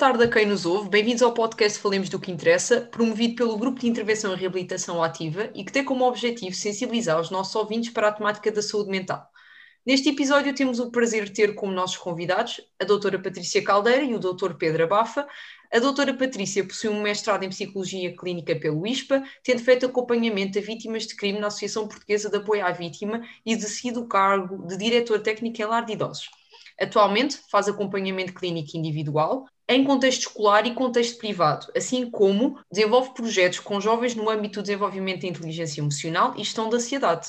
Tarde a quem nos ouve. Bem-vindos ao podcast Falemos do que Interessa, promovido pelo Grupo de Intervenção e Reabilitação Ativa e que tem como objetivo sensibilizar os nossos ouvintes para a temática da saúde mental. Neste episódio temos o prazer de ter como nossos convidados a doutora Patrícia Caldeira e o doutor Pedro Abafa. A doutora Patrícia possui um mestrado em Psicologia Clínica pelo ISPA, tendo feito acompanhamento a vítimas de crime na Associação Portuguesa de Apoio à Vítima e exercido o cargo de Diretor Técnico em Lar de Idosos. Atualmente faz acompanhamento clínico individual, em contexto escolar e contexto privado, assim como desenvolve projetos com jovens no âmbito do desenvolvimento da inteligência emocional e gestão da ansiedade.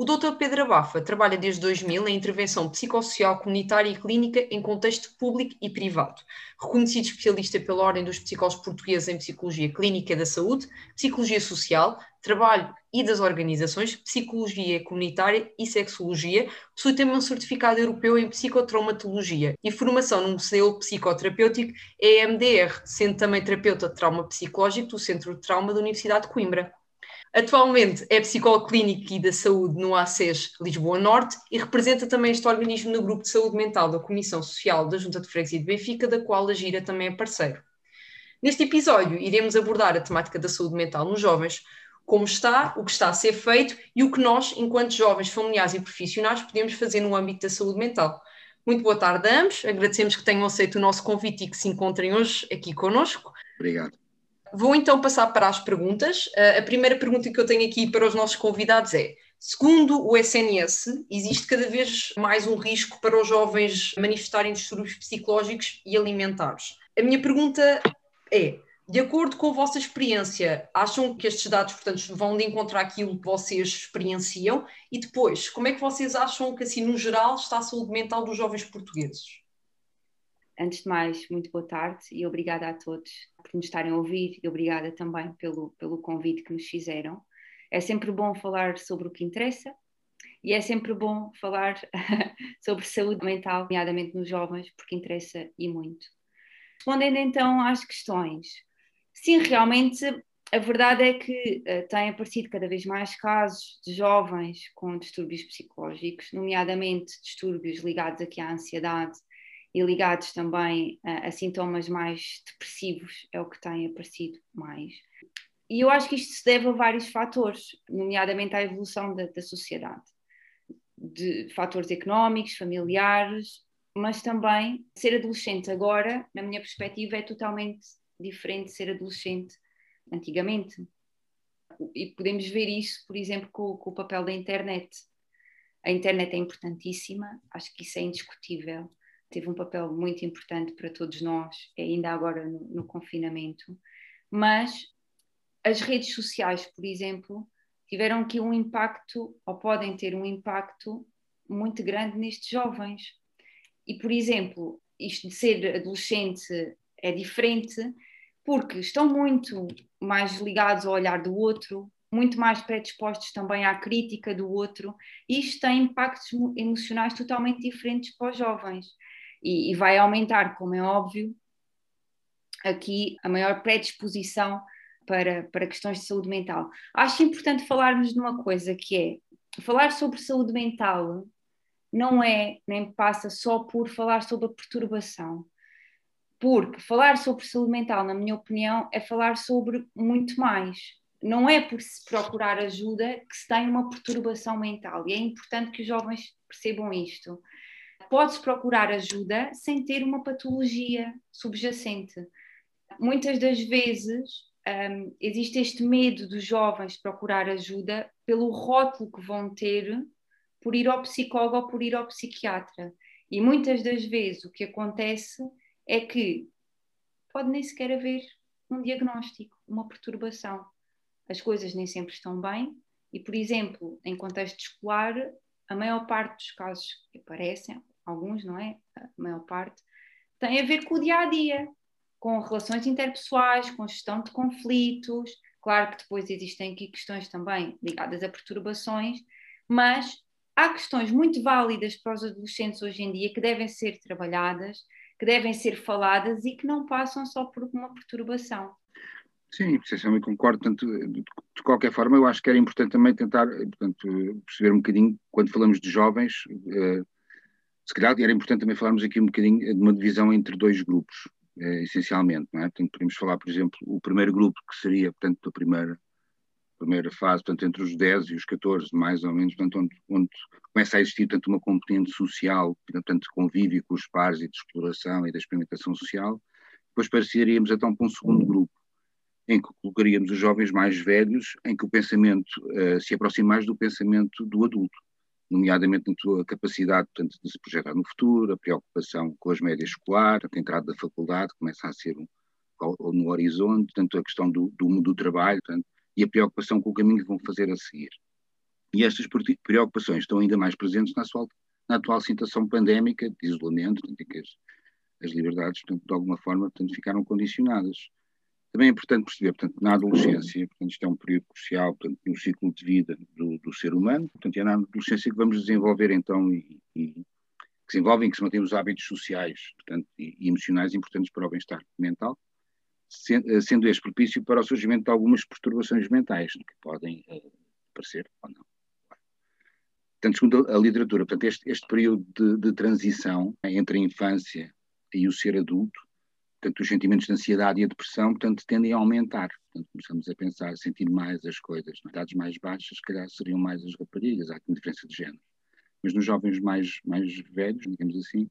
O Dr. Pedro Abafa trabalha desde 2000 em intervenção psicossocial comunitária e clínica em contexto público e privado. Reconhecido especialista pela Ordem dos Psicólogos Portugueses em Psicologia Clínica da Saúde, Psicologia Social, Trabalho e das Organizações, Psicologia Comunitária e Sexologia, possui também um certificado europeu em Psicotraumatologia e formação num modelo psicoterapêutico EMDR, sendo também terapeuta de trauma psicológico do Centro de Trauma da Universidade de Coimbra. Atualmente é psicólogo clínico e da saúde no ACES Lisboa Norte e representa também este organismo no grupo de saúde mental da Comissão Social da Junta de Freguesia de Benfica, da qual a Gira também é parceiro. Neste episódio, iremos abordar a temática da saúde mental nos jovens, como está, o que está a ser feito e o que nós, enquanto jovens, familiares e profissionais, podemos fazer no âmbito da saúde mental. Muito boa tarde a ambos, agradecemos que tenham aceito o nosso convite e que se encontrem hoje aqui conosco. Obrigado. Vou então passar para as perguntas. Uh, a primeira pergunta que eu tenho aqui para os nossos convidados é: segundo o SNS, existe cada vez mais um risco para os jovens manifestarem distúrbios psicológicos e alimentares. A minha pergunta é: de acordo com a vossa experiência, acham que estes dados, portanto, vão de encontrar aquilo que vocês experienciam? E depois, como é que vocês acham que, assim, no geral, está a saúde mental dos jovens portugueses? Antes de mais, muito boa tarde e obrigada a todos por nos estarem a ouvir e obrigada também pelo, pelo convite que nos fizeram. É sempre bom falar sobre o que interessa e é sempre bom falar sobre saúde mental, nomeadamente nos jovens, porque interessa e muito. Respondendo então às questões, sim, realmente a verdade é que uh, têm aparecido cada vez mais casos de jovens com distúrbios psicológicos, nomeadamente distúrbios ligados aqui à ansiedade e ligados também a, a sintomas mais depressivos, é o que tem aparecido mais. E eu acho que isto se deve a vários fatores, nomeadamente à evolução da, da sociedade, de fatores económicos, familiares, mas também ser adolescente agora, na minha perspectiva, é totalmente diferente de ser adolescente antigamente. E podemos ver isso, por exemplo, com, com o papel da internet. A internet é importantíssima, acho que isso é indiscutível teve um papel muito importante para todos nós, ainda agora no, no confinamento. Mas as redes sociais, por exemplo, tiveram aqui um impacto, ou podem ter um impacto muito grande nestes jovens. E, por exemplo, isto de ser adolescente é diferente porque estão muito mais ligados ao olhar do outro, muito mais predispostos também à crítica do outro, e isto tem impactos emocionais totalmente diferentes para os jovens e, e vai aumentar, como é óbvio, aqui a maior predisposição para, para questões de saúde mental. Acho importante falarmos de uma coisa que é falar sobre saúde mental não é nem passa só por falar sobre a perturbação. Porque falar sobre saúde mental, na minha opinião, é falar sobre muito mais. Não é por se procurar ajuda que se tem uma perturbação mental. E é importante que os jovens percebam isto pode-se procurar ajuda sem ter uma patologia subjacente. Muitas das vezes um, existe este medo dos jovens de procurar ajuda pelo rótulo que vão ter por ir ao psicólogo ou por ir ao psiquiatra. E muitas das vezes o que acontece é que pode nem sequer haver um diagnóstico, uma perturbação. As coisas nem sempre estão bem e, por exemplo, em contexto escolar, a maior parte dos casos que aparecem, alguns, não é? A maior parte, tem a ver com o dia a dia, com relações interpessoais, com gestão de conflitos. Claro que depois existem aqui questões também ligadas a perturbações, mas há questões muito válidas para os adolescentes hoje em dia que devem ser trabalhadas, que devem ser faladas e que não passam só por uma perturbação. Sim, essencialmente concordo. Tanto, de qualquer forma, eu acho que era importante também tentar portanto, perceber um bocadinho, quando falamos de jovens, eh, se calhar era importante também falarmos aqui um bocadinho de uma divisão entre dois grupos. eh, essencialmente, não é? Portanto, podemos falar, por exemplo, o primeiro grupo que seria, portanto, a primeira, primeira fase, portanto, entre os 10 e os 14, mais ou menos, portanto, onde, onde começa a existir, portanto, uma componente social, portanto, de convívio com os pares e de exploração e da experimentação social. Depois passaríamos, então, para um segundo grupo, em que colocaríamos os jovens mais velhos, em que o pensamento uh, se aproxima mais do pensamento do adulto nomeadamente na sua capacidade portanto, de se projetar no futuro, a preocupação com as médias escolares, a entrada da faculdade começa a ser um, no horizonte, tanto a questão do, do, do trabalho portanto, e a preocupação com o caminho que vão fazer a seguir. E estas preocupações estão ainda mais presentes na, atual, na atual situação pandémica de isolamento, portanto, em que as, as liberdades, portanto, de alguma forma, portanto, ficaram condicionadas. Também é importante perceber, portanto, na adolescência, portanto, isto é um período crucial, portanto, no ciclo de vida do, do ser humano, portanto, é na adolescência que vamos desenvolver, então, e, e que desenvolvem, que se mantêm os hábitos sociais, portanto, e, e emocionais importantes para o bem-estar mental, eh, sendo este propício para o surgimento de algumas perturbações mentais, que podem uh, aparecer ou não. Portanto, segundo a, a literatura, portanto, este, este período de, de transição entre a infância e o ser adulto portanto, os sentimentos de ansiedade e a depressão, portanto, tendem a aumentar. Portanto, começamos a pensar, a sentir mais as coisas. Nas idades mais baixas, se calhar, seriam mais as raparigas, há aqui uma diferença de género. Mas nos jovens mais, mais velhos, digamos assim,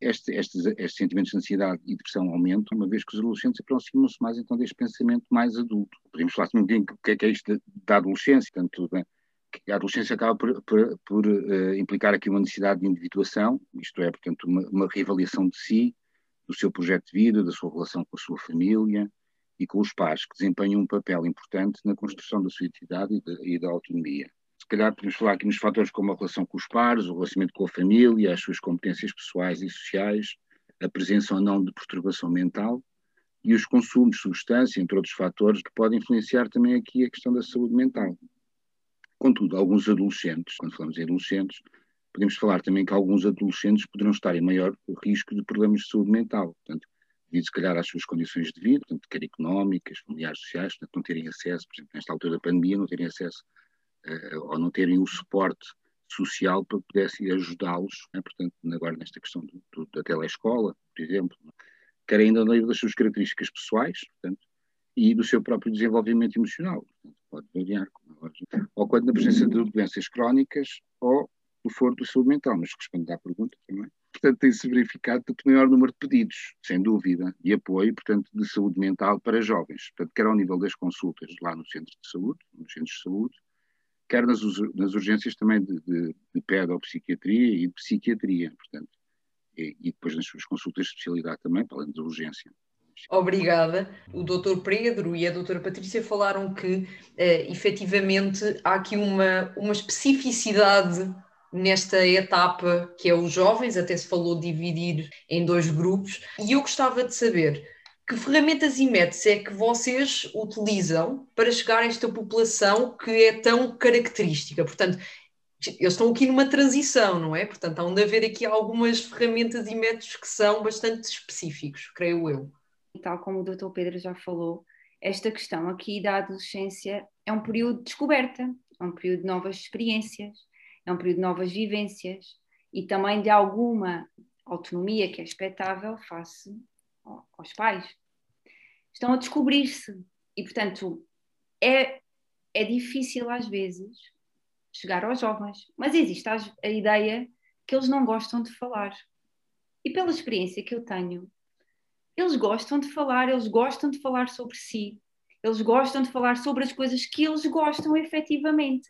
este, estes, estes sentimentos de ansiedade e depressão aumentam, uma vez que os adolescentes aproximam-se mais, então, deste pensamento mais adulto. Podemos falar também um bocadinho o que é, que é isto da adolescência, portanto, que a adolescência acaba por, por, por uh, implicar aqui uma necessidade de individuação, isto é, portanto, uma, uma reavaliação de si, do seu projeto de vida, da sua relação com a sua família e com os pais, que desempenham um papel importante na construção da sua identidade e, e da autonomia. Se calhar podemos falar aqui nos fatores como a relação com os pares, o relacionamento com a família, as suas competências pessoais e sociais, a presença ou não de perturbação mental e os consumos de substância, entre outros fatores, que podem influenciar também aqui a questão da saúde mental. Contudo, alguns adolescentes, quando falamos em adolescentes, podemos falar também que alguns adolescentes poderão estar em maior risco de problemas de saúde mental, portanto, devido se calhar às suas condições de vida, portanto, quer económicas, familiares, sociais, portanto, não terem acesso, por exemplo, nesta altura da pandemia, não terem acesso uh, ou não terem o suporte social para que pudesse ajudá-los, né, portanto, agora nesta questão do, do, da telescola, por exemplo, quer ainda no nível das suas características pessoais, portanto, e do seu próprio desenvolvimento emocional. Pode variar, é ou quando na presença de doenças crónicas ou do Foro de Saúde Mental, mas responde à pergunta também. Portanto, tem-se verificado tanto maior número de pedidos, sem dúvida, e apoio, portanto, de saúde mental para jovens, portanto, quer ao nível das consultas lá no centro de saúde, nos centros de saúde, quer nas, nas urgências também de, de, de pedopsiquiatria e de psiquiatria, portanto, e, e, depois nas suas consultas de especialidade também, para além urgência. Obrigada. O Dr. Pedro e a Dra. Patrícia falaram que, eh, efetivamente, há aqui uma, uma especificidade nesta etapa que é os jovens, até se falou dividir em dois grupos, e eu gostava de saber que ferramentas e métodos é que vocês utilizam para chegar a esta população que é tão característica? Portanto, eles estão aqui numa transição, não é? Portanto, há de haver aqui algumas ferramentas e métodos que são bastante específicos, creio eu. Tal como o Dr. Pedro já falou, esta questão aqui da adolescência é um período de descoberta, é um período de novas experiências, é um período de novas vivências e também de alguma autonomia que é expectável face aos pais. Estão a descobrir-se e, portanto, é, é difícil às vezes chegar aos jovens, mas existe a, a ideia que eles não gostam de falar. E pela experiência que eu tenho, eles gostam de falar, eles gostam de falar sobre si, eles gostam de falar sobre as coisas que eles gostam efetivamente.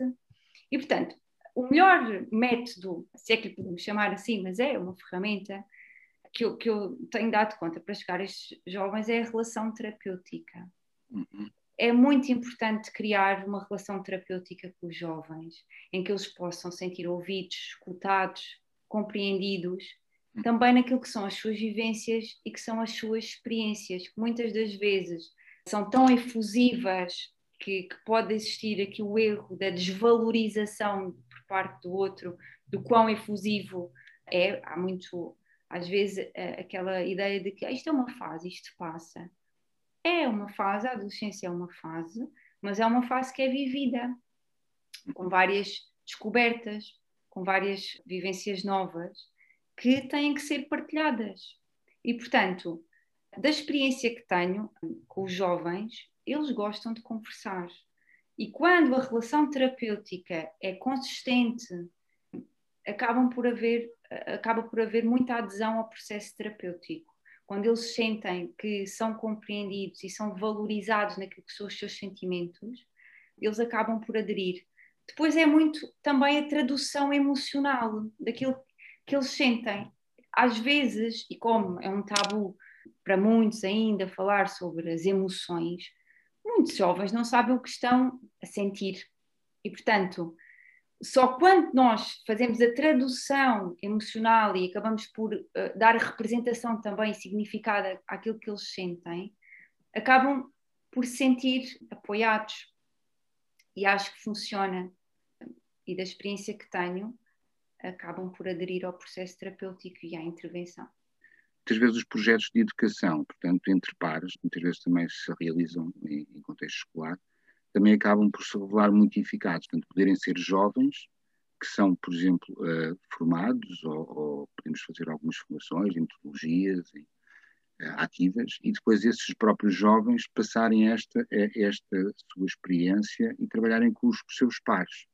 E, portanto, o melhor método, se é que lhe podemos chamar assim, mas é uma ferramenta que eu, que eu tenho dado conta para chegar a estes jovens é a relação terapêutica. Uhum. É muito importante criar uma relação terapêutica com os jovens, em que eles possam sentir ouvidos, escutados, compreendidos, uhum. também naquilo que são as suas vivências e que são as suas experiências, que muitas das vezes são tão efusivas que, que pode existir aqui o erro da desvalorização parte do outro, do quão efusivo é. Há muito, às vezes, aquela ideia de que ah, isto é uma fase, isto passa. É uma fase, a adolescência é uma fase, mas é uma fase que é vivida, com várias descobertas, com várias vivências novas, que têm que ser partilhadas. E, portanto, Da experiência que tenho com os jovens, eles gostam de conversar. E quando a relação terapêutica é consistente, acabam por haver, acaba por haver muita adesão ao processo terapêutico. Quando eles sentem que são compreendidos e são valorizados naquilo que são os seus sentimentos, eles acabam por aderir. Depois é muito também a tradução emocional daquilo que eles sentem. Às vezes, e como é um tabu para muitos ainda falar sobre as emoções, muitos jovens não sabem o que estão a sentir. E, portanto, só quando nós fazemos a tradução emocional e acabamos por uh, dar representação também significada àquilo que eles sentem, acabam por se sentir apoiados. E acho que funciona. E da experiência que tenho, acabam por aderir ao processo terapêutico e à intervenção muitas vezes os projetos de educação, portanto, entre pares, muitas vezes também se realizam em, em contexto escolar, também acabam por se revelar muito eficazes, portanto, poderem ser jovens que são, por exemplo, uh, formados, ou, ou, podemos fazer algumas formações, metodologias uh, ativas, e depois esses próprios jovens passarem esta, esta sua experiência e trabalharem com os seus pares.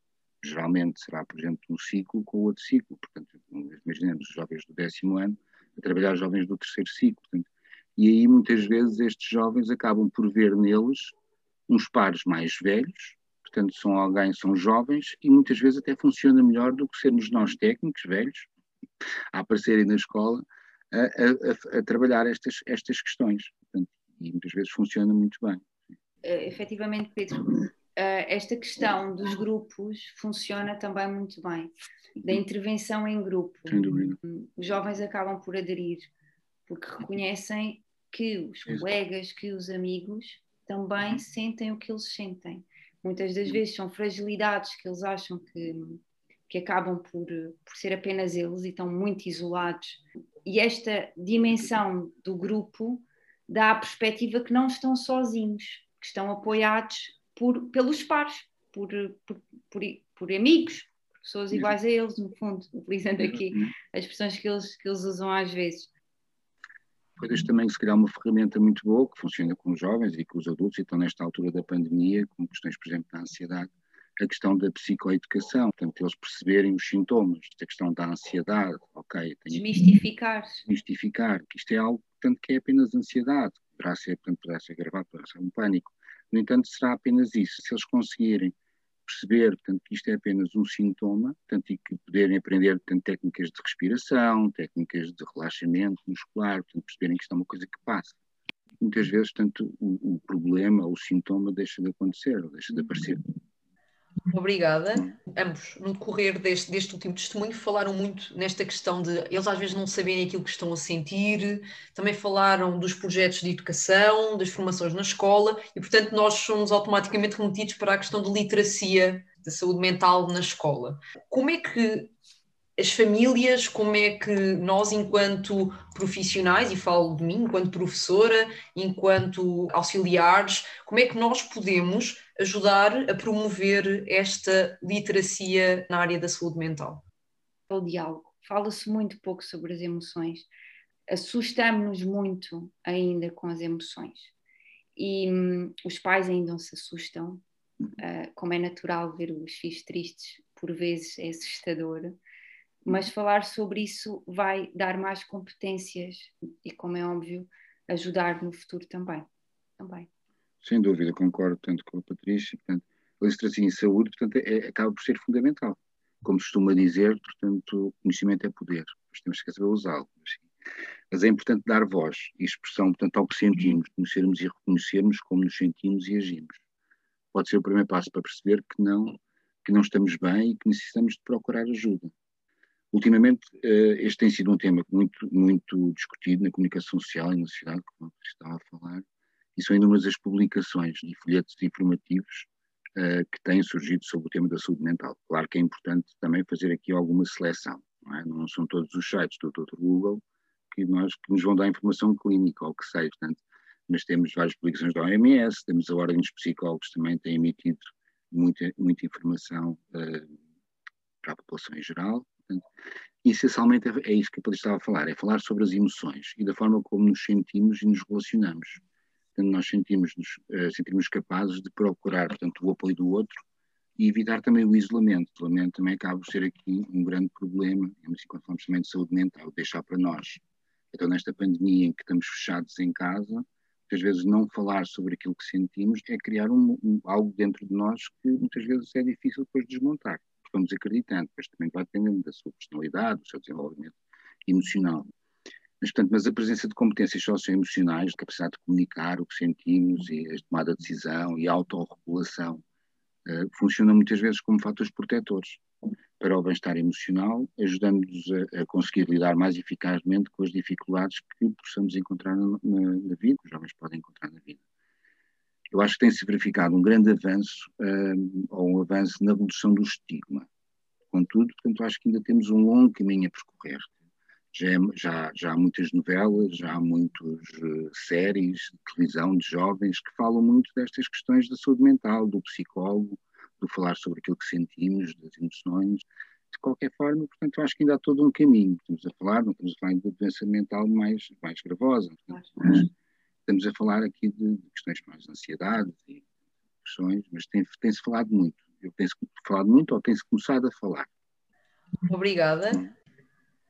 Geralmente será, por exemplo, um ciclo com outro ciclo. Portanto, imaginemos os jovens do décimo ano a trabalhar jovens do terceiro ciclo. Portanto, e aí muitas vezes estes jovens acabam por ver neles uns pares mais velhos, portanto são alguém, são jovens e muitas vezes até funciona melhor do que sermos nós técnicos velhos a aparecerem na escola a, a, a trabalhar estas, estas questões. Portanto, e muitas vezes funciona muito bem. Uh, efetivamente, Pedro, esta questão dos grupos funciona também muito bem da intervenção em grupo. Os jovens acabam por aderir, porque reconhecem que os colegas, que os amigos também sentem o que eles sentem. Muitas das vezes são fragilidades que eles acham que, que acabam por, por ser apenas eles e estão muito isolados. E esta dimensão do grupo dá a perspectiva que não estão sozinhos, que estão apoiados por, pelos pares, por, por, por, por amigos, pessoas iguais a eles, no fundo, utilizando aqui as expressões que eles, que eles usam às vezes. Coisas também, se calhar, uma ferramenta muito boa que funciona com os jovens e com os adultos, e estão nesta altura da pandemia, com questões, por exemplo, da ansiedade, a questão da psicoeducação, portanto, eles perceberem os sintomas, a questão da ansiedade, ok. Desmistificar. Desmistificar, que isto é algo, portanto, que é apenas ansiedade, poderá ser, portanto, poderá ser gravado, poderá ser um pânico. No entanto, será apenas isso. Se eles conseguirem perceber, portanto, que isto é apenas um sintoma, portanto, e que poderem aprender portanto, técnicas de respiração, técnicas de relaxamento muscular, portanto, perceberem que isto é uma coisa que passa. Muitas vezes, portanto, o, o problema, o sintoma deixa de acontecer, deixa de aparecer. Obrigada. Ambos, no decorrer deste, deste último testemunho, falaram muito nesta questão de eles às vezes não saberem aquilo que estão a sentir, também falaram dos projetos de educação, das formações na escola, e portanto nós somos automaticamente remetidos para a questão de literacia da saúde mental na escola. Como é que as famílias, como é que nós, enquanto profissionais, e falo de mim, enquanto professora, enquanto auxiliares, como é que nós podemos ajudar a promover esta literacia na área da saúde mental? O diálogo. Fala-se muito pouco sobre as emoções. Assustamos-nos muito ainda com as emoções. E hum, os pais ainda se assustam, uh, como é natural ver os filhos tristes, por vezes é assustador mas falar sobre isso vai dar mais competências e, como é óbvio, ajudar no futuro também. também. Sem dúvida, concordo tanto com a Patrícia. Portanto, a literacia em saúde portanto, é, acaba por ser fundamental. Como costuma dizer, portanto, conhecimento é poder, mas temos que saber usá-lo. Mas é importante dar voz e expressão portanto, ao que sentimos, conhecermos e reconhecermos como nos sentimos e agimos. Pode ser o primeiro passo para perceber que não, que não estamos bem e que necessitamos de procurar ajuda. Ultimamente, eh, este tem sido um tema muito, muito discutido na comunicação social e na sociedade, como eu estava a falar, e são inúmeras as publicações e folhetos informativos uh, que têm surgido sobre o tema da saúde mental. Claro que é importante também fazer aqui alguma seleção, não, é? não são todos os sites do Dr. Google que, nós, que nos vão dar informação clínica ou que seja, portanto, mas temos várias publicações da OMS, temos a Ordem dos Psicólogos também tem emitido muita, muita informação uh, para a população em geral, Portanto, essencialmente é, é isso que eu estava a falar, é falar sobre as emoções e da forma como nos sentimos e nos relacionamos. Portanto, nós sentimos-nos uh, sentimos capazes de procurar, portanto, o apoio do outro e evitar também o isolamento. O isolamento também acaba por ser aqui um grande problema, assim, quando falamos também de saúde mental, deixar para nós. Então, nesta pandemia em que estamos fechados em casa, muitas vezes não falar sobre aquilo que sentimos é criar um, um, algo dentro de nós que muitas vezes é difícil depois desmontar vamos acreditando, depois também vai dependendo da sua personalidade, do seu desenvolvimento emocional. Mas, portanto, mas a presença de competências socioemocionais, capacidade de comunicar o que sentimos e a tomada de decisão e a autorregulação, uh, funciona muitas vezes como fatores protetores para o bem-estar emocional, ajudando-nos a, a, conseguir lidar mais eficazmente com as dificuldades que possamos encontrar na, na, na vida, que os jovens podem encontrar na vida eu acho que tem-se verificado um grande avanço, um, ou um avanço na redução do estigma. Contudo, portanto, acho que ainda temos um longo caminho a percorrer. Já, é, já, já há muitas novelas, já há muitas uh, séries de televisão de jovens que falam muito destas questões da saúde mental, do psicólogo, do falar sobre aquilo que sentimos, das emoções. De qualquer forma, portanto, acho que ainda há todo um caminho. Estamos a falar, não estamos a falar de doença mental mais, mais gravosa. Portanto, mas, estamos a falar aqui de, de questões mais de ansiedade e questões, mas tem-se tem falado muito. Eu penso que falado muito ou tem-se começado a falar. Obrigada.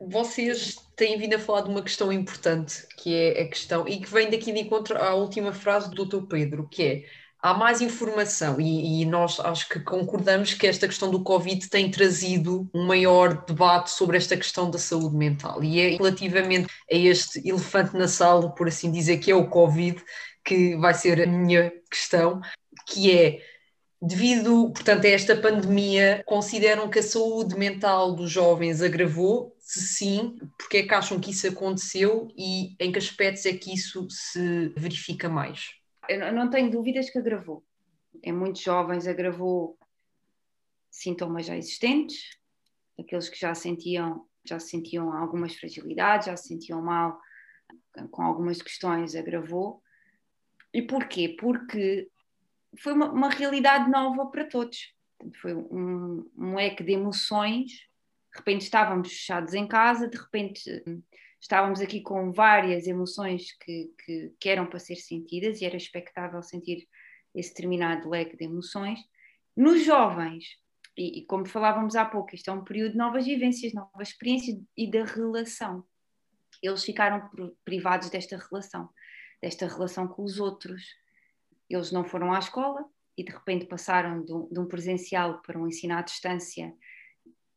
Vocês têm vindo a falar de uma questão importante, que é a questão, e que vem daqui de encontro à última frase do Dr. Pedro, que é há mais informação e, e, nós acho que concordamos que esta questão do Covid tem trazido um maior debate sobre esta questão da saúde mental e é relativamente a este elefante na sala, por assim dizer, que é o Covid, que vai ser a minha questão, que é devido, portanto, a esta pandemia, consideram que a saúde mental dos jovens agravou? Se sim, porque é que acham que isso aconteceu e em que aspectos é que isso se verifica mais? Eu não tenho dúvidas que agravou. Em muitos jovens agravou sintomas já existentes, aqueles que já sentiam, já sentiam algumas fragilidades, já se sentiam mal com algumas questões, agravou. E porquê? Porque foi uma, uma realidade nova para todos. Foi um, um leque de emoções. De repente estávamos fechados em casa, de repente estávamos aqui com várias emoções que, que, que, eram para ser sentidas e era expectável sentir esse determinado leque de emoções. Nos jovens, e, e, como falávamos há pouco, isto é um período de novas vivências, novas experiências e da relação. Eles ficaram privados desta relação, desta relação com os outros. Eles não foram à escola e de repente passaram de um, de um presencial para um ensino à distância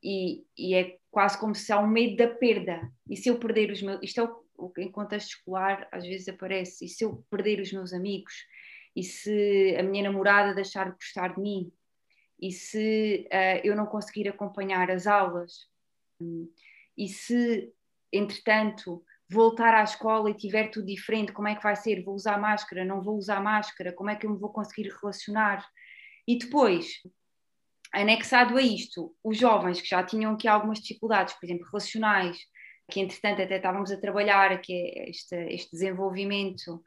e, e, é quase como se há um medo da perda. E se eu perder os meus. Isto é o, o em contexto escolar às vezes aparece. E se eu perder os meus amigos? E se a minha namorada deixar de gostar de mim? E se uh, eu não conseguir acompanhar as aulas? E se, entretanto, voltar à escola e tiver tudo diferente, como é que vai ser? Vou usar máscara? Não vou usar máscara? Como é que eu me vou conseguir relacionar? E depois, Anexado a isto, os jovens que já tinham aqui algumas dificuldades, por exemplo, relacionais, que entretanto até estávamos a trabalhar, que é este, este desenvolvimento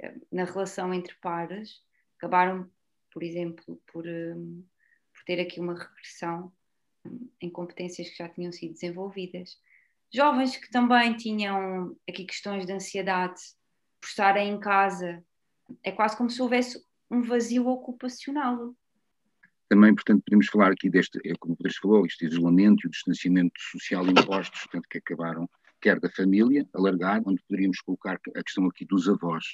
eh, na relação entre pares, acabaram, por exemplo, por, um, por ter aqui uma regressão hum, em competências que já tinham sido desenvolvidas. Jovens que também tinham aqui questões de ansiedade por estarem em casa, é quase como se houvesse um vazio ocupacional. Também, portanto, podemos falar aqui deste, é como o Pedro falou, este isolamento e o distanciamento social impostos, portanto, que acabaram, quer da família, alargar, onde poderíamos colocar a questão aqui dos avós.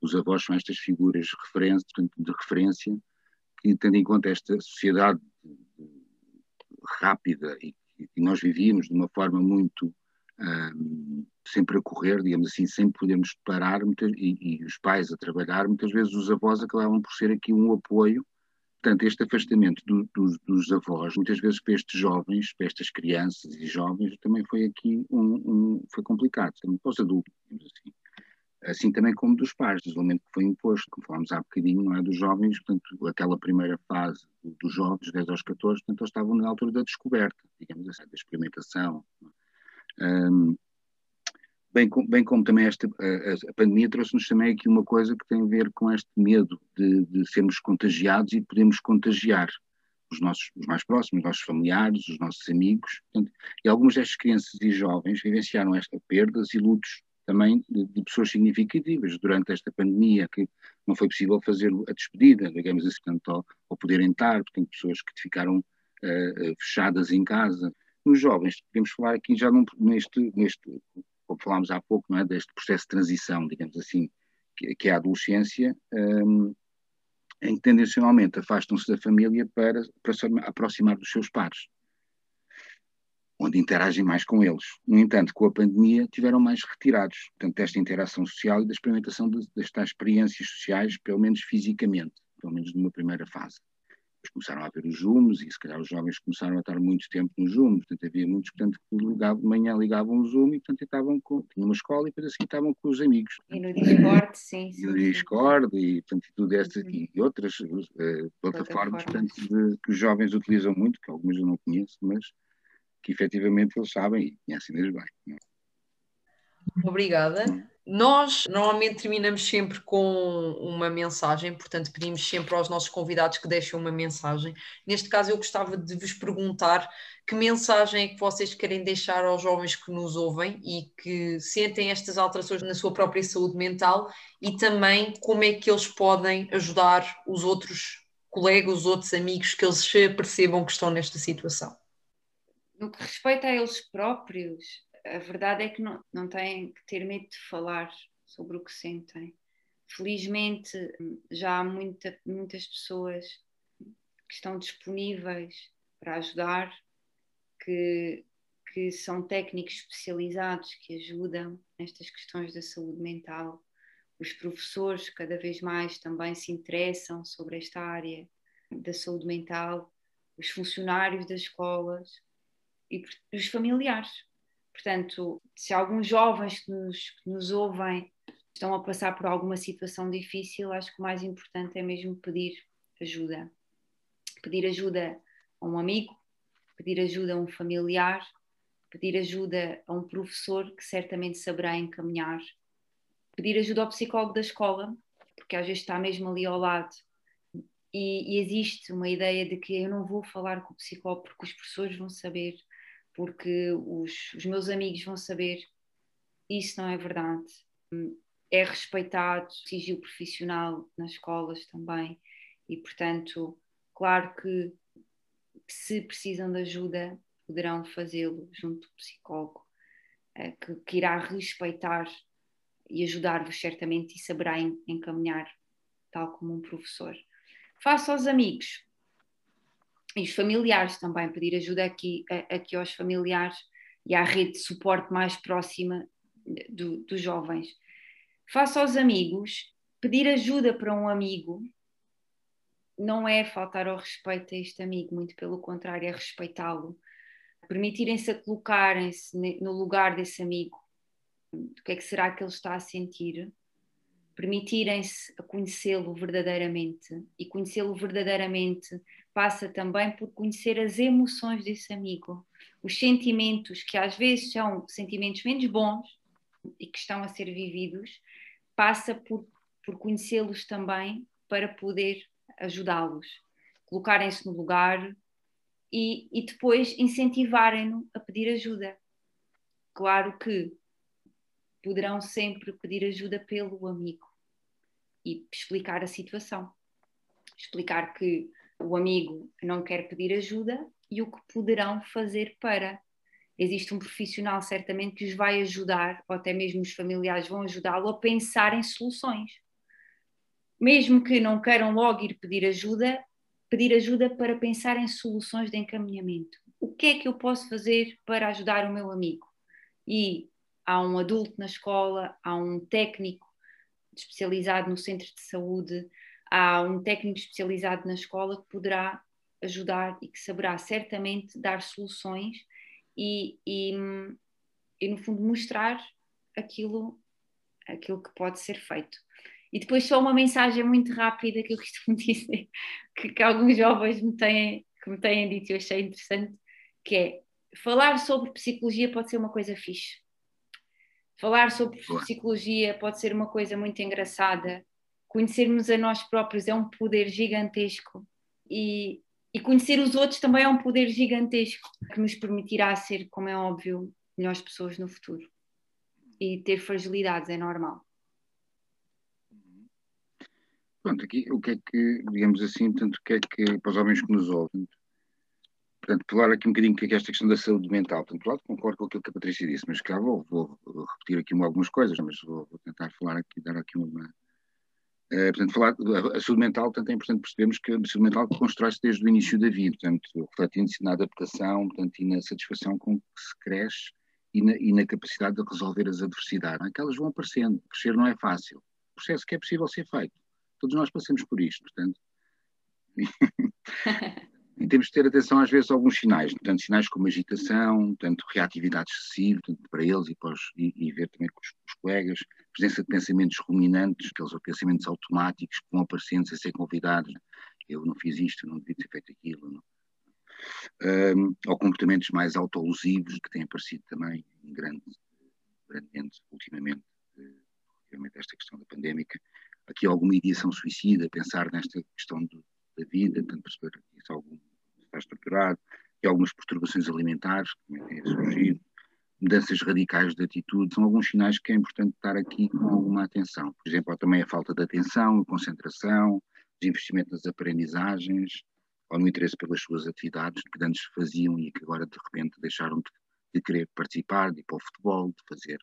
Os avós são estas figuras de referência, de referência, que, tendo em conta esta sociedade rápida e que nós vivíamos de uma forma muito um, sempre a correr, digamos assim, sem podermos parar, muitas, e, e, os pais a trabalhar, muitas vezes os avós acabavam por ser aqui um apoio Portanto, este afastamento do, do, dos avós, muitas vezes para estes jovens, para estas crianças e jovens, também foi aqui um, um foi complicado, também para os adultos, assim. Assim também como dos pais, do isolamento que foi imposto, como falámos há bocadinho, não é dos jovens, portanto, aquela primeira fase dos jovens, 10 aos 14, portanto, eles estavam na altura da descoberta, digamos assim, da experimentação. Um, bem, bem como também esta, a, a pandemia trouxe-nos também aqui uma coisa que tem a ver com este medo de, de sermos contagiados e podemos contagiar os nossos os mais próximos, os nossos familiares, os nossos amigos. Portanto, e algumas destas crianças e jovens vivenciaram esta perdas e lutos também de, de, pessoas significativas durante esta pandemia, que não foi possível fazer a despedida, digamos assim, portanto, ao, ao poderem estar, portanto, pessoas que ficaram uh, fechadas em casa. Nos jovens, podemos falar aqui já num, neste, neste, como falámos há pouco, não é, deste processo de transição, digamos assim, que, que é a adolescência, um, em que tendencionalmente afastam-se da família para, para se aproximar dos seus pares onde interagem mais com eles. No entanto, com a pandemia, tiveram mais retirados, portanto, desta interação social e da experimentação de, destas experiências sociais, pelo menos fisicamente, pelo menos numa primeira fase. Depois começaram a ver os Zooms e, se calhar, os jovens começaram a estar muito tempo no Zoom, portanto, havia muitos, portanto, que ligavam, de manhã ligavam o Zoom e, portanto, estavam com, tinham uma escola e depois assim estavam com os amigos. E no Discord, sim. E no Discord e, portanto, tudo esta, uhum. e outras uh, plataformas, portanto, de, que os jovens utilizam muito, que algumas eu não conheço, mas que efetivamente eles sabem e conhecem desde bem. É? Obrigada. Nós normalmente terminamos sempre com uma mensagem, portanto pedimos sempre aos nossos convidados que deixem uma mensagem. Neste caso eu gostava de vos perguntar que mensagem é que vocês querem deixar aos jovens que nos ouvem e que sentem estas alterações na sua própria saúde mental e também como é que eles podem ajudar os outros colegas, os outros amigos que eles percebam que estão nesta situação no que respeita a eles próprios, a verdade é que não, não têm que ter medo de falar sobre o que sentem. Felizmente, já há muita, muitas pessoas que estão disponíveis para ajudar, que, que são técnicos especializados que ajudam nestas questões da saúde mental. Os professores cada vez mais também se interessam sobre esta área da saúde mental, os funcionários das escolas, e os familiares. Portanto, se alguns jovens que nos, que nos ouvem estão a passar por alguma situação difícil, acho que o mais importante é mesmo pedir ajuda. Pedir ajuda a um amigo, pedir ajuda a um familiar, pedir ajuda a um professor que certamente saberá encaminhar, pedir ajuda ao psicólogo da escola, porque às vezes está mesmo ali ao lado. E, e existe uma ideia de que eu não vou falar com o psicólogo porque os professores vão saber, porque os, os meus amigos vão saber. Isso não é verdade. É respeitado o sigilo profissional nas escolas também, e portanto, claro que se precisam de ajuda, poderão fazê-lo junto do psicólogo, eh, que, que irá respeitar e ajudar-vos certamente e saberá encaminhar, tal como um professor. Faça aos amigos, e os familiares também, pedir ajuda aqui, aqui aos familiares e à rede de suporte mais próxima do, dos jovens. Faça aos amigos, pedir ajuda para um amigo não é faltar ao respeito a este amigo, muito pelo contrário, é respeitá-lo. Permitirem-se a colocarem-se no lugar desse amigo, do que é que será que ele está a sentir, permitirem-se a conhecê-lo verdadeiramente e conhecê-lo verdadeiramente passa também por conhecer as emoções desse amigo, os sentimentos que às vezes são sentimentos menos bons e que estão a ser vividos, passa por, por conhecê-los também para poder ajudá-los, colocarem-se no lugar e, e depois incentivarem-no a pedir ajuda. Claro que poderão sempre pedir ajuda pelo amigo e explicar a situação. Explicar que o amigo não quer pedir ajuda e o que poderão fazer para. Existe um profissional certamente que os vai ajudar, ou até mesmo os familiares vão ajudá-lo a pensar em soluções. Mesmo que não queiram logo ir pedir ajuda, pedir ajuda para pensar em soluções de encaminhamento. O que é que eu posso fazer para ajudar o meu amigo? E há um adulto na escola, há um técnico especializado no centro de saúde, há um técnico especializado na escola que poderá ajudar e que saberá certamente dar soluções e, e, e no fundo mostrar aquilo, aquilo que pode ser feito. E depois só uma mensagem muito rápida que eu costumo dizer, que, que alguns jovens me têm, que me têm dito e eu achei interessante, que é falar sobre psicologia pode ser uma coisa fixe. Falar sobre psicologia pode ser uma coisa muito engraçada, conhecermos a nós próprios é um poder gigantesco e, E conhecer os outros também é um poder gigantesco que nos permitirá ser, como é óbvio, melhores pessoas no futuro. E ter fragilidades é normal. Pronto, aqui o que é que, digamos assim, tanto o que é que, para os homens que nos ouvem, portanto, falar aqui um bocadinho que é esta questão da saúde mental. Portanto, lado, concordo com aquilo que a Patrícia disse, mas cá vou, vou, repetir aqui algumas coisas, mas vou, vou, tentar falar aqui, dar aqui uma. Uh, portanto, falar, a, saúde mental, portanto, é importante percebermos que a saúde mental constrói-se desde o início da vida, portanto, refletindo-se na adaptação, portanto, e na satisfação com que se cresce e na, e na capacidade de resolver as adversidades. Aquelas vão aparecendo, crescer não é fácil. O processo que é possível ser feito Todos nós passamos por isto, portanto. e temos de ter atenção às vezes a alguns sinais, portanto, sinais como agitação, tanto reatividade excessiva, tanto para eles e, para os, e, e ver também com os, os, colegas, presença de pensamentos ruminantes, aqueles pensamentos automáticos que vão aparecendo sem ser convidados. Eu não fiz isto, não devia ter feito aquilo. Não. Um, ou comportamentos mais autolusivos que têm aparecido também grande, grandemente ultimamente, eh, relativamente a esta questão da pandémica, aqui alguma ideação suicida, pensar nesta questão do, da vida, tanto perceber se algum está estruturado, e algumas perturbações alimentares que também têm surgido, mudanças radicais de atitude, são alguns sinais que é importante estar aqui com alguma atenção. Por exemplo, há também a falta de atenção, concentração, desinvestimento nas aprendizagens, ou no interesse pelas suas atividades que antes faziam e que agora de repente deixaram de, de querer participar, de ir para o futebol, de fazer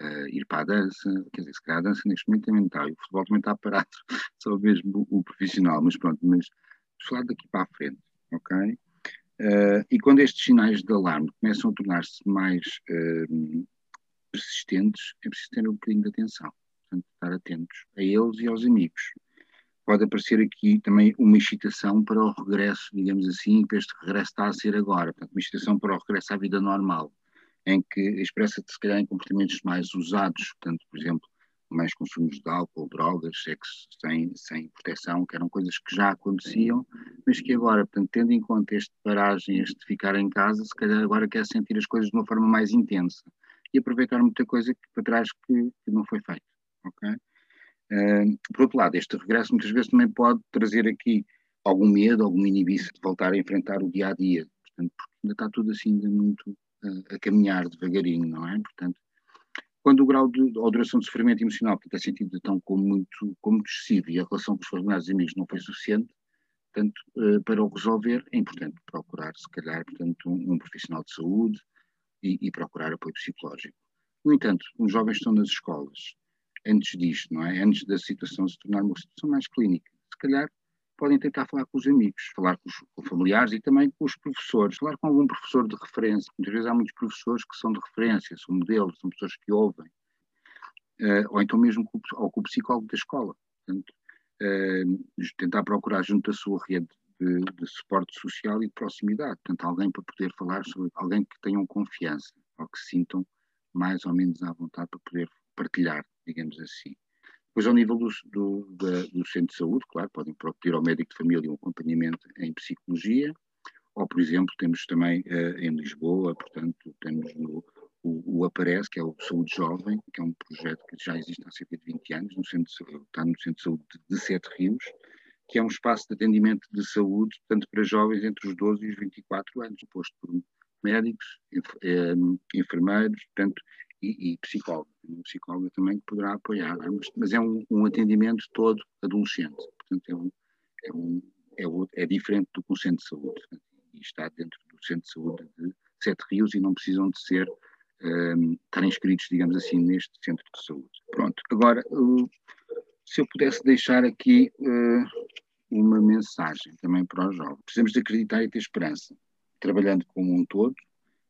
uh, ir para a dança, quer dizer, se calhar a dança neste momento também está, e o futebol também está parado, só mesmo o, profissional, mas pronto, mas falar daqui para a frente, ok? Uh, e quando estes sinais de alarme começam a tornar-se mais uh, persistentes, é preciso ter um bocadinho de atenção, portanto, estar atentos a eles e aos amigos. Pode aparecer aqui também uma excitação para o regresso, digamos assim, que este regresso está a ser agora, portanto, uma excitação para o regresso à vida normal em que expressa-se se calhar em comportamentos mais usados, portanto, por exemplo, mais consumos de álcool, drogas, sexo sem, sem proteção, que eram coisas que já aconteciam, mas que agora, portanto, tendo em conta este paragem, este ficar em casa, se calhar agora quer sentir as coisas de uma forma mais intensa e aproveitar muita coisa que, para trás que, que não foi feita? Uh, por outro lado, este regresso muitas vezes também pode trazer aqui algum medo, algum inibição de voltar a enfrentar o dia a dia, portanto, porque ainda está tudo assim muito a, caminhar devagarinho, não é? Portanto, quando o grau de, ou duração de sofrimento emocional portanto, é sentido então como muito, como muito excessivo e a relação com os familiares e amigos não foi suficiente, portanto, uh, para o resolver é importante procurar, se calhar, portanto, um, um profissional de saúde e, e, procurar apoio psicológico. No entanto, os jovens estão nas escolas, antes disto, não é? Antes da situação se tornar uma situação mais clínica. Se calhar podem tentar falar com os amigos, falar com os com familiares e também com os professores, falar com algum professor de referência. Muitas vezes há muitos professores que são de referência, são modelos, são pessoas que ouvem. Uh, ou então mesmo com, ou com o psicólogo da escola. Portanto, uh, tentar procurar junto à sua rede de, de, suporte social e de proximidade. Portanto, alguém para poder falar sobre alguém que tenham confiança ou que se sintam mais ou menos à vontade para poder partilhar, digamos assim. Depois, ao nível do, do, do, centro de saúde, claro, podem pedir ao médico de família um acompanhamento em psicologia, ou, por exemplo, temos também uh, em Lisboa, portanto, temos no, o, o, Aparece, que é o Saúde Jovem, que é um projeto que já existe há cerca de 20 anos, no centro de, está no Centro de Saúde de, Sete Rios, que é um espaço de atendimento de saúde, tanto para jovens entre os 12 e os 24 anos, composto por médicos, eh, enfermeiros, portanto, e, e psicólogo. Um psicólogo também que poderá apoiar, mas, mas é um, um, atendimento todo adolescente. Portanto, é, um, é, um, é, é diferente do que um centro de saúde. E está dentro do centro de saúde de Sete Rios e não precisam de ser, um, inscritos, digamos assim, neste centro de saúde. Pronto, agora, se eu pudesse deixar aqui uh, uma mensagem também para os jovens. Precisamos de acreditar e ter esperança, trabalhando como um todo,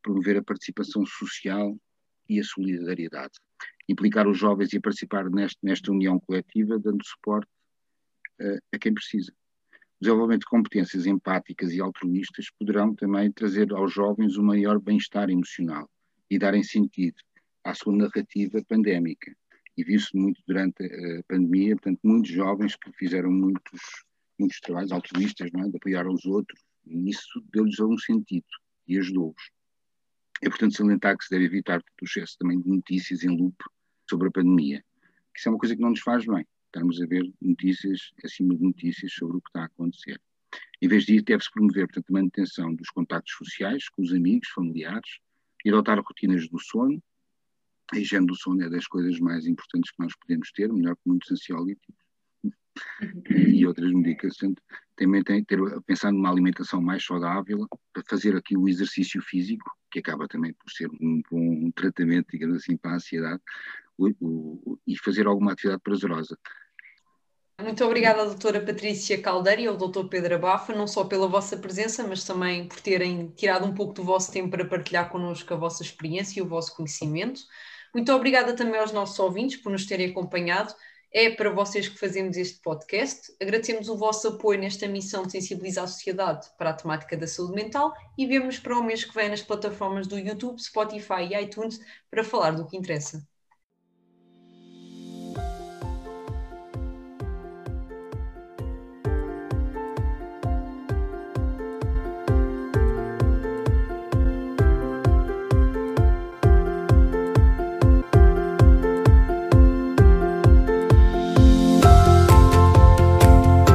promover a participação social e a solidariedade. Implicar os jovens e participar neste, nesta união coletiva, dando suporte uh, a quem precisa. O desenvolvimento de competências empáticas e altruístas poderão também trazer aos jovens um maior bem-estar emocional e darem sentido à sua narrativa pandémica. E viu-se muito durante a pandemia, portanto, muitos jovens que fizeram muitos, muitos trabalhos altruístas, não é? de apoiar os outros, e isso deu-lhes algum sentido e ajudou-os. É importante salientar que se deve evitar o excesso também de notícias em loop sobre a pandemia, que isso é uma coisa que não nos faz bem, estarmos a ver notícias acima de notícias sobre o que está a acontecer. Em vez disso, deve-se promover, portanto, a manutenção dos contactos sociais com os amigos, familiares, e adotar rotinas do sono. A higiene do sono é das coisas mais importantes que nós podemos ter, melhor que muitos ansiolíticos e outras medicações. Também tem ter, pensar numa alimentação mais saudável, fazer aqui o exercício físico, que acaba também por ser um bom tratamento, digamos assim, para a ansiedade, o, o, e fazer alguma atividade prazerosa. Muito obrigada doutora Patrícia Caldeira e ao doutor Pedro Abafa, não só pela vossa presença, mas também por terem tirado um pouco do vosso tempo para partilhar connosco a vossa experiência e o vosso conhecimento. Muito obrigada também aos nossos ouvintes por nos terem acompanhado. É para vocês que fazemos este podcast. Agradecemos o vosso apoio nesta missão de sensibilizar a sociedade para a temática da saúde mental e vemos para o mês que vem nas plataformas do YouTube, Spotify e iTunes para falar do que interessa.